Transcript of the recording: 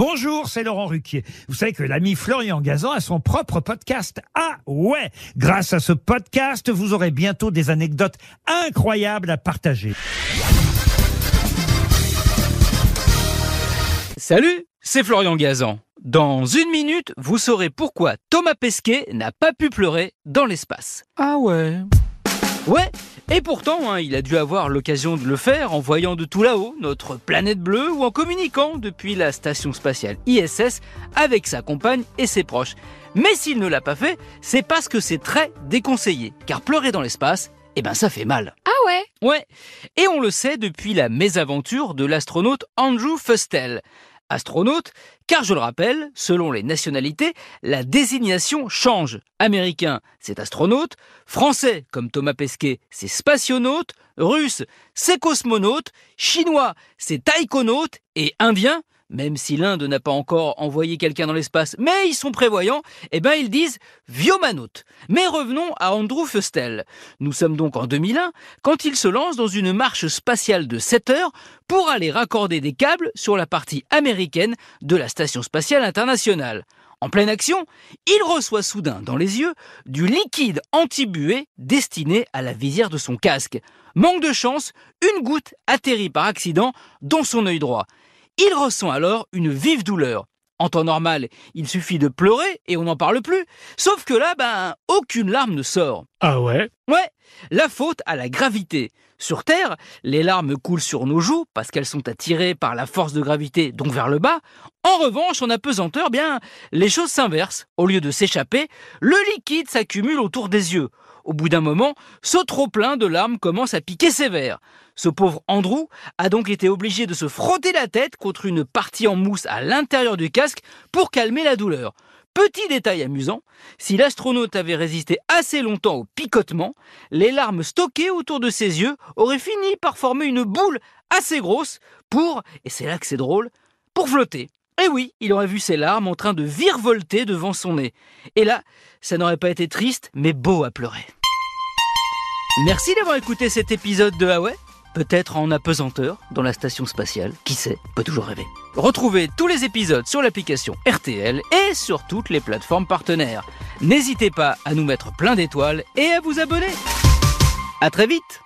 Bonjour, c'est Laurent Ruquier. Vous savez que l'ami Florian Gazan a son propre podcast. Ah ouais Grâce à ce podcast, vous aurez bientôt des anecdotes incroyables à partager. Salut, c'est Florian Gazan. Dans une minute, vous saurez pourquoi Thomas Pesquet n'a pas pu pleurer dans l'espace. Ah ouais Ouais, et pourtant, hein, il a dû avoir l'occasion de le faire en voyant de tout là-haut notre planète bleue ou en communiquant depuis la station spatiale ISS avec sa compagne et ses proches. Mais s'il ne l'a pas fait, c'est parce que c'est très déconseillé, car pleurer dans l'espace, eh ben ça fait mal. Ah ouais? Ouais, et on le sait depuis la mésaventure de l'astronaute Andrew Fustel. Astronaute, car je le rappelle, selon les nationalités, la désignation change. Américain, c'est astronaute, français, comme Thomas Pesquet, c'est spationaute, russe, c'est cosmonaute, chinois, c'est taïkonaute, et indien, même si l'Inde n'a pas encore envoyé quelqu'un dans l'espace, mais ils sont prévoyants, eh ben ils disent Viomanote. Mais revenons à Andrew Fustel. Nous sommes donc en 2001, quand il se lance dans une marche spatiale de 7 heures pour aller raccorder des câbles sur la partie américaine de la Station spatiale internationale. En pleine action, il reçoit soudain dans les yeux du liquide antibué destiné à la visière de son casque. Manque de chance, une goutte atterrit par accident dans son œil droit. Il ressent alors une vive douleur. En temps normal, il suffit de pleurer et on n'en parle plus. Sauf que là, ben, aucune larme ne sort. Ah ouais? Ouais, la faute à la gravité. Sur Terre, les larmes coulent sur nos joues parce qu'elles sont attirées par la force de gravité, donc vers le bas. En revanche, en apesanteur, bien, les choses s'inversent. Au lieu de s'échapper, le liquide s'accumule autour des yeux. Au bout d'un moment, ce trop-plein de larmes commence à piquer sévère. Ce pauvre Andrew a donc été obligé de se frotter la tête contre une partie en mousse à l'intérieur du casque pour calmer la douleur. Petit détail amusant, si l'astronaute avait résisté assez longtemps au picotement, les larmes stockées autour de ses yeux auraient fini par former une boule assez grosse pour, et c'est là que c'est drôle, pour flotter. Et oui, il aurait vu ses larmes en train de virevolter devant son nez. Et là, ça n'aurait pas été triste, mais beau à pleurer. Merci d'avoir écouté cet épisode de Huawei. Peut-être en apesanteur dans la station spatiale, qui sait, peut toujours rêver. Retrouvez tous les épisodes sur l'application RTL et sur toutes les plateformes partenaires. N'hésitez pas à nous mettre plein d'étoiles et à vous abonner. À très vite